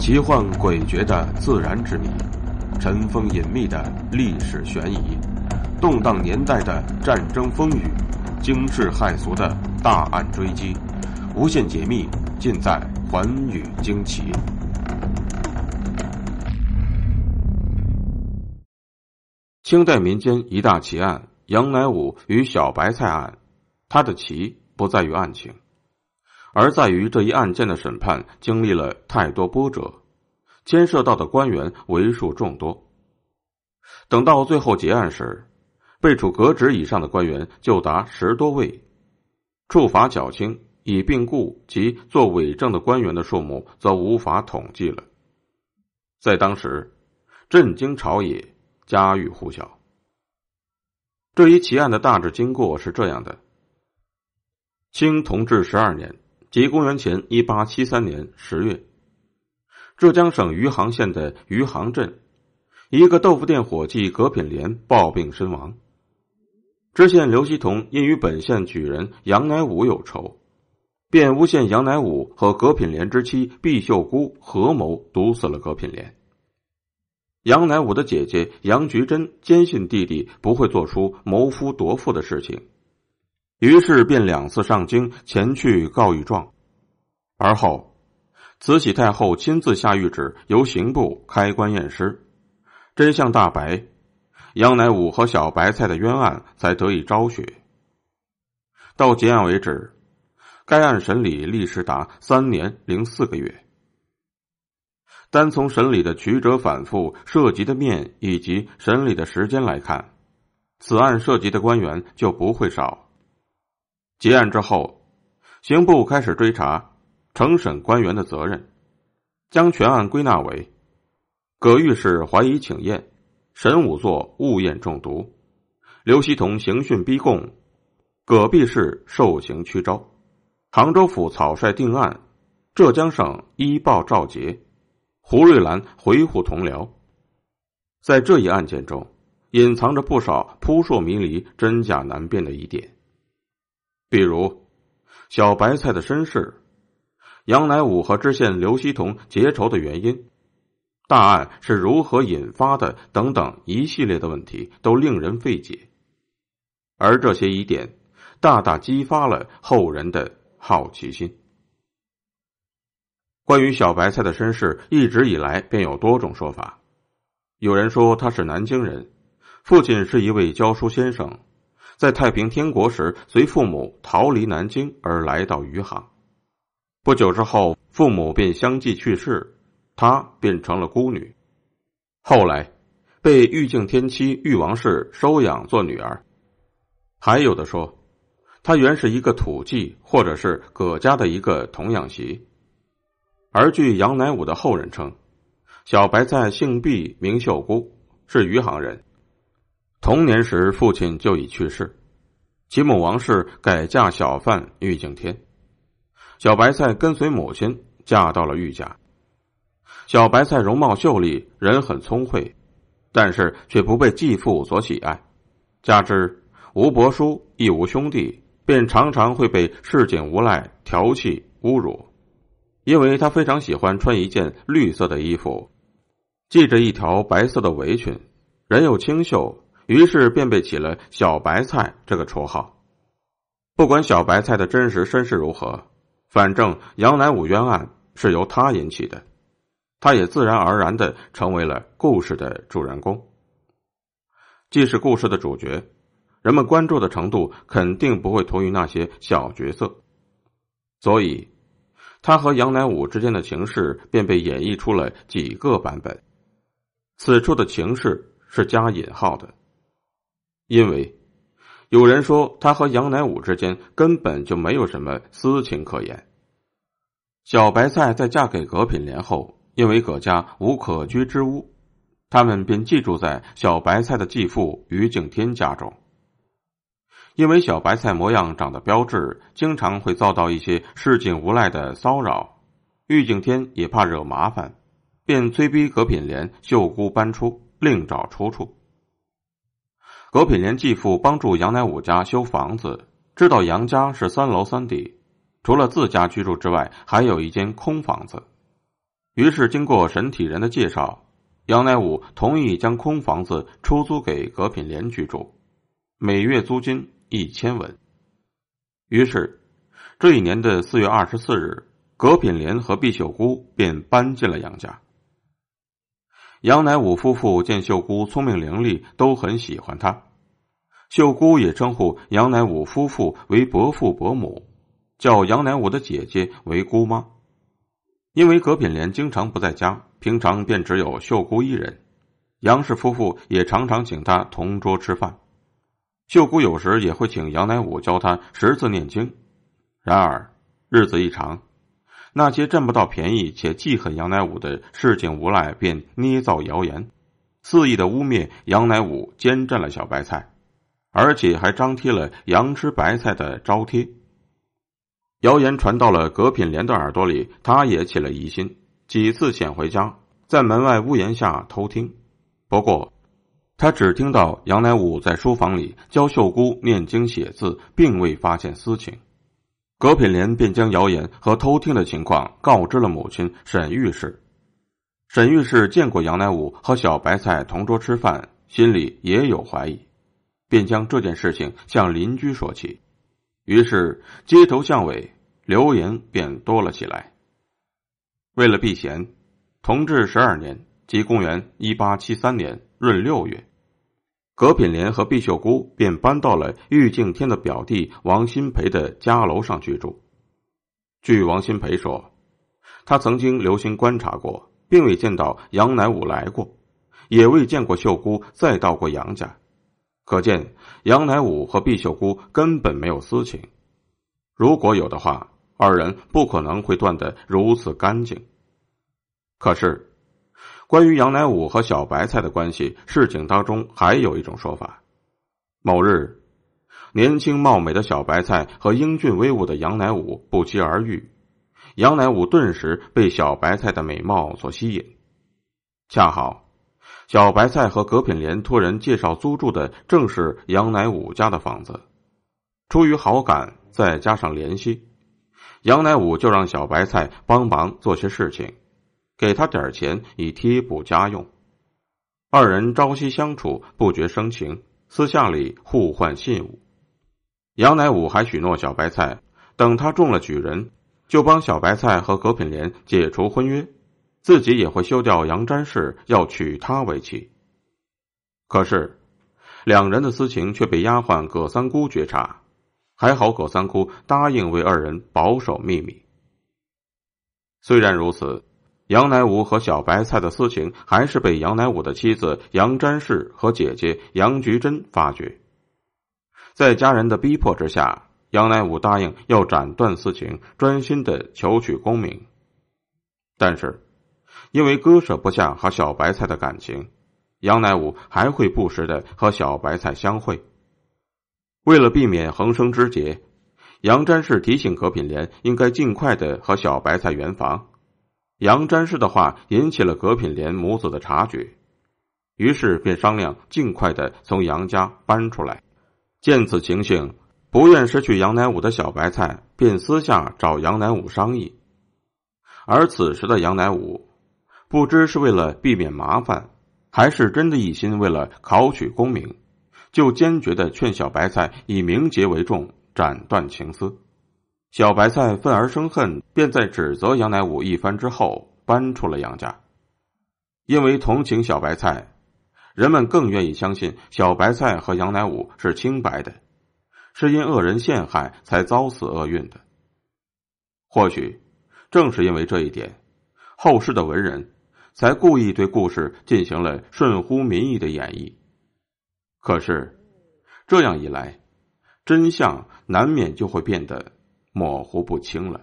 奇幻诡谲的自然之谜，尘封隐秘的历史悬疑，动荡年代的战争风雨，惊世骇俗的大案追击，无限解密尽在《寰宇惊奇》。清代民间一大奇案——杨乃武与小白菜案，它的奇不在于案情。而在于这一案件的审判经历了太多波折，牵涉到的官员为数众多。等到最后结案时，被处革职以上的官员就达十多位，处罚较轻以病故及做伪证的官员的数目则无法统计了。在当时，震惊朝野，家喻户晓。这一奇案的大致经过是这样的：清同治十二年。即公元前一八七三年十月，浙江省余杭县的余杭镇，一个豆腐店伙计葛品莲暴病身亡。知县刘希同因与本县举人杨乃武有仇，便诬陷杨乃武和葛品莲之妻毕秀姑合谋毒死了葛品莲。杨乃武的姐姐杨菊珍坚信弟弟不会做出谋夫夺妇的事情。于是便两次上京前去告御状，而后慈禧太后亲自下谕旨，由刑部开棺验尸，真相大白，杨乃武和小白菜的冤案才得以昭雪。到结案为止，该案审理历时达三年零四个月。单从审理的曲折反复、涉及的面以及审理的时间来看，此案涉及的官员就不会少。结案之后，刑部开始追查承审官员的责任，将全案归纳为：葛御史怀疑请验，沈武作误验中毒，刘希同刑讯逼供，葛弼士受刑屈招，杭州府草率定案，浙江省依报召结，胡瑞兰回沪同僚。在这一案件中，隐藏着不少扑朔迷离、真假难辨的疑点。比如，小白菜的身世，杨乃武和知县刘希同结仇的原因，大案是如何引发的等等一系列的问题，都令人费解。而这些疑点，大大激发了后人的好奇心。关于小白菜的身世，一直以来便有多种说法。有人说他是南京人，父亲是一位教书先生。在太平天国时，随父母逃离南京而来到余杭。不久之后，父母便相继去世，她变成了孤女。后来，被玉敬天妻玉王氏收养做女儿。还有的说，她原是一个土妓，或者是葛家的一个童养媳。而据杨乃武的后人称，小白菜姓毕，名秀姑，是余杭人。童年时，父亲就已去世，其母王氏改嫁小贩玉敬天，小白菜跟随母亲嫁到了玉家。小白菜容貌秀丽，人很聪慧，但是却不被继父所喜爱，加之无伯叔亦无兄弟，便常常会被市井无赖调戏侮辱。因为他非常喜欢穿一件绿色的衣服，系着一条白色的围裙，人又清秀。于是便被起了“小白菜”这个绰号。不管小白菜的真实身世如何，反正杨乃武冤案是由他引起的，他也自然而然的成为了故事的主人公。既是故事的主角，人们关注的程度肯定不会同于那些小角色，所以他和杨乃武之间的情事便被演绎出了几个版本。此处的情事是加引号的。因为有人说他和杨乃武之间根本就没有什么私情可言。小白菜在嫁给葛品莲后，因为葛家无可居之屋，他们便寄住在小白菜的继父于敬天家中。因为小白菜模样长得标致，经常会遭到一些市井无赖的骚扰，于敬天也怕惹麻烦，便催逼葛品莲、秀姑搬出，另找出处。葛品莲继父帮助杨乃武家修房子，知道杨家是三楼三底，除了自家居住之外，还有一间空房子。于是经过沈体人的介绍，杨乃武同意将空房子出租给葛品莲居住，每月租金一千文。于是，这一年的四月二十四日，葛品莲和毕秀姑便搬进了杨家。杨乃武夫妇见秀姑聪明伶俐，都很喜欢她。秀姑也称呼杨乃武夫妇为伯父伯母，叫杨乃武的姐姐为姑妈。因为葛品莲经常不在家，平常便只有秀姑一人，杨氏夫妇也常常请她同桌吃饭。秀姑有时也会请杨乃武教她识字念经。然而日子一长。那些占不到便宜且记恨杨乃武的市井无赖，便捏造谣言，肆意的污蔑杨乃武奸占了小白菜，而且还张贴了杨吃白菜的招贴。谣言传到了葛品莲的耳朵里，他也起了疑心，几次潜回家，在门外屋檐下偷听。不过，他只听到杨乃武在书房里教秀姑念经写字，并未发现私情。葛品莲便将谣言和偷听的情况告知了母亲沈玉氏。沈玉氏见过杨乃武和小白菜同桌吃饭，心里也有怀疑，便将这件事情向邻居说起。于是街头巷尾流言便多了起来。为了避嫌，同治十二年即公元一八七三年闰六月。葛品莲和毕秀姑便搬到了玉敬天的表弟王新培的家楼上居住。据王新培说，他曾经留心观察过，并未见到杨乃武来过，也未见过秀姑再到过杨家，可见杨乃武和毕秀姑根本没有私情。如果有的话，二人不可能会断得如此干净。可是。关于杨乃武和小白菜的关系，事情当中还有一种说法：某日，年轻貌美的小白菜和英俊威武的杨乃武不期而遇，杨乃武顿时被小白菜的美貌所吸引。恰好，小白菜和葛品莲托人介绍租住的正是杨乃武家的房子，出于好感，再加上联系，杨乃武就让小白菜帮忙做些事情。给他点钱以贴补家用，二人朝夕相处，不觉生情，私下里互换信物。杨乃武还许诺小白菜，等他中了举人，就帮小白菜和葛品莲解除婚约，自己也会休掉杨占氏，要娶她为妻。可是，两人的私情却被丫鬟葛三姑觉察，还好葛三姑答应为二人保守秘密。虽然如此。杨乃武和小白菜的私情还是被杨乃武的妻子杨占氏和姐姐杨菊珍发觉，在家人的逼迫之下，杨乃武答应要斩断私情，专心的求取功名。但是，因为割舍不下和小白菜的感情，杨乃武还会不时的和小白菜相会。为了避免横生枝节，杨占氏提醒葛品莲应该尽快的和小白菜圆房。杨占氏的话引起了葛品莲母子的察觉，于是便商量尽快的从杨家搬出来。见此情形，不愿失去杨乃武的小白菜便私下找杨乃武商议。而此时的杨乃武，不知是为了避免麻烦，还是真的一心为了考取功名，就坚决的劝小白菜以名节为重，斩断情丝。小白菜愤而生恨，便在指责杨乃武一番之后，搬出了杨家。因为同情小白菜，人们更愿意相信小白菜和杨乃武是清白的，是因恶人陷害才遭此厄运的。或许正是因为这一点，后世的文人才故意对故事进行了顺乎民意的演绎。可是这样一来，真相难免就会变得。模糊不清了。